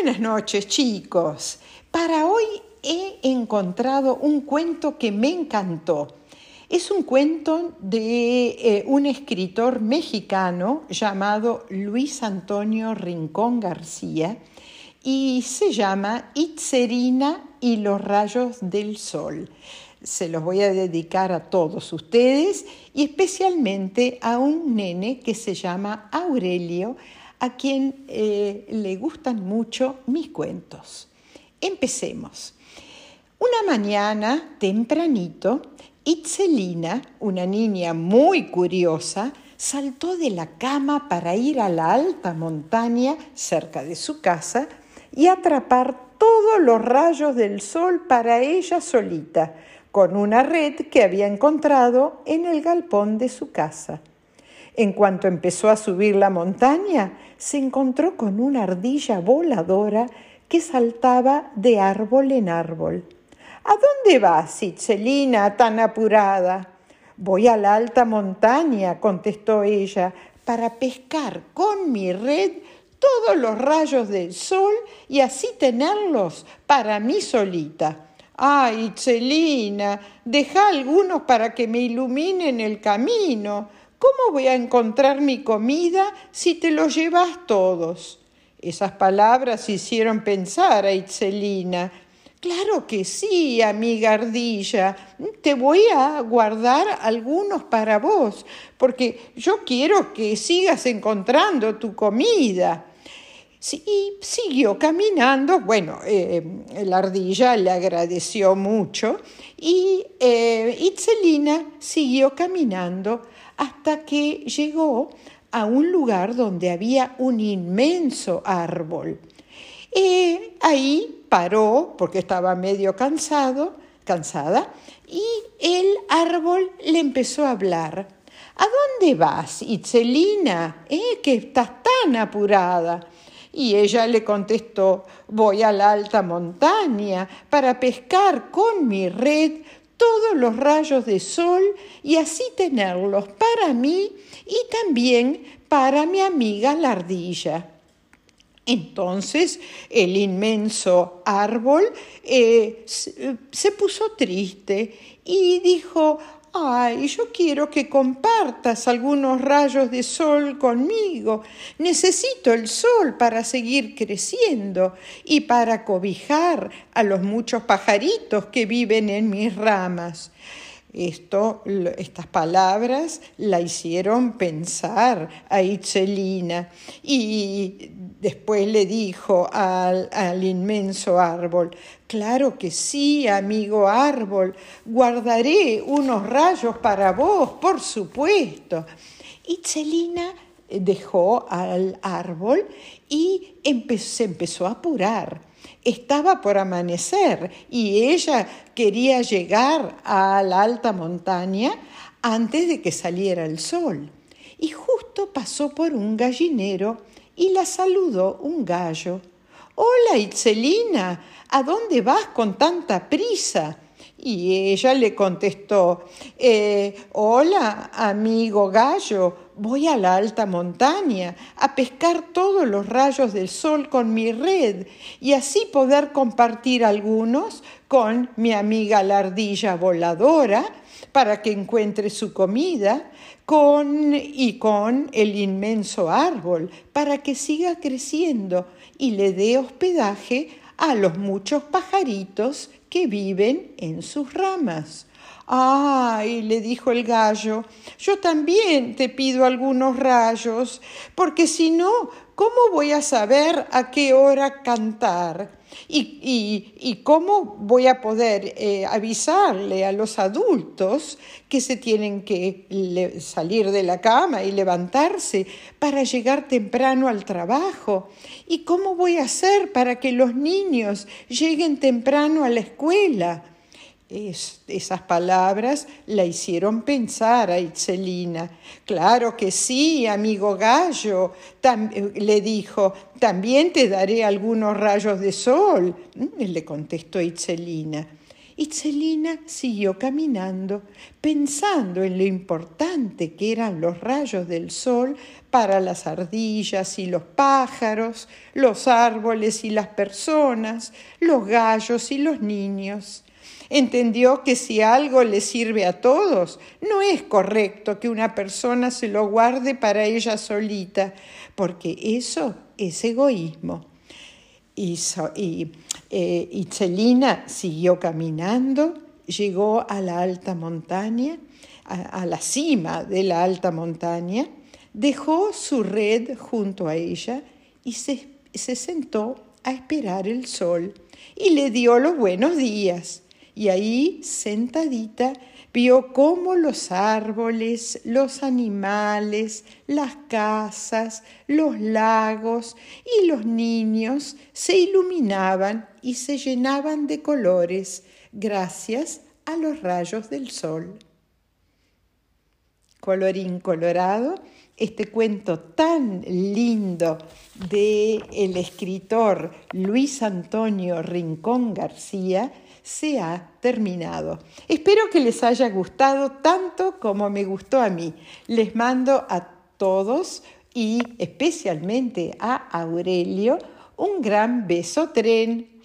Buenas noches, chicos. Para hoy he encontrado un cuento que me encantó. Es un cuento de eh, un escritor mexicano llamado Luis Antonio Rincón García y se llama Itzerina y los rayos del sol. Se los voy a dedicar a todos ustedes y especialmente a un nene que se llama Aurelio, a quien eh, le gustan mucho mis cuentos. Empecemos. Una mañana, tempranito, Itzelina, una niña muy curiosa, saltó de la cama para ir a la alta montaña cerca de su casa y atrapar todos los rayos del sol para ella solita, con una red que había encontrado en el galpón de su casa. En cuanto empezó a subir la montaña, se encontró con una ardilla voladora que saltaba de árbol en árbol. ¿A dónde vas, Itzelina, tan apurada? Voy a la alta montaña, contestó ella, para pescar con mi red todos los rayos del sol y así tenerlos para mí solita. Ay, Itzelina, deja algunos para que me iluminen el camino. ¿Cómo voy a encontrar mi comida si te los llevas todos? Esas palabras hicieron pensar a Itzelina. Claro que sí, amiga ardilla. Te voy a guardar algunos para vos, porque yo quiero que sigas encontrando tu comida. y siguió caminando. Bueno, eh, la ardilla le agradeció mucho y eh, Itzelina siguió caminando hasta que llegó a un lugar donde había un inmenso árbol. Y ahí paró porque estaba medio cansado, cansada, y el árbol le empezó a hablar. ¿A dónde vas, Itzelina? ¿Eh? Que estás tan apurada. Y ella le contestó, voy a la alta montaña para pescar con mi red todos los rayos de sol y así tenerlos para mí y también para mi amiga la ardilla. Entonces el inmenso árbol eh, se puso triste y dijo, Ay, yo quiero que compartas algunos rayos de sol conmigo. Necesito el sol para seguir creciendo y para cobijar a los muchos pajaritos que viven en mis ramas. Esto, estas palabras la hicieron pensar a Itzelina y después le dijo al, al, inmenso árbol, claro que sí, amigo árbol, guardaré unos rayos para vos, por supuesto. Itzelina dejó al árbol y se empezó a apurar estaba por amanecer y ella quería llegar a la alta montaña antes de que saliera el sol. Y justo pasó por un gallinero y la saludó un gallo. Hola, Itzelina, ¿a dónde vas con tanta prisa? Y ella le contestó, eh, hola, amigo gallo, voy a la alta montaña a pescar todos los rayos del sol con mi red y así poder compartir algunos con mi amiga la ardilla voladora para que encuentre su comida con y con el inmenso árbol para que siga creciendo y le dé hospedaje a los muchos pajaritos que viven en sus ramas. Ay, le dijo el gallo, yo también te pido algunos rayos, porque si no, ¿cómo voy a saber a qué hora cantar? ¿Y, cómo voy a poder eh, avisarle a los adultos que se tienen que salir de la cama y levantarse para llegar temprano al trabajo? ¿Y cómo voy a hacer para que los niños lleguen temprano a la escuela? Esas palabras la hicieron pensar a Itzelina. Claro que sí, amigo gallo, le dijo, también te daré algunos rayos de sol, mm, le contestó Itzelina. y Celina siguió caminando, pensando en lo importante que eran los rayos del sol para las ardillas y los pájaros, los árboles y las personas, los gallos y los niños. Entendió que si algo le sirve a todos, no es correcto que una persona se lo guarde para ella solita, porque eso es egoísmo. Y, eh, Celina siguió caminando, llegó a la alta montaña, a la cima de la alta montaña, dejó su red junto a ella y se, se sentó a esperar el sol y le dio los buenos días. Y ahí, sentadita, vio cómo los árboles, los animales, las casas, los lagos y los niños se iluminaban y se llenaban de colores gracias a los rayos del sol. Colorín colorado, este cuento tan lindo de el escritor Luis Antonio Rincón García se ha terminado. Espero que les haya gustado tanto como me gustó a mí. Les mando a todos y especialmente a Aurelio un gran beso tren.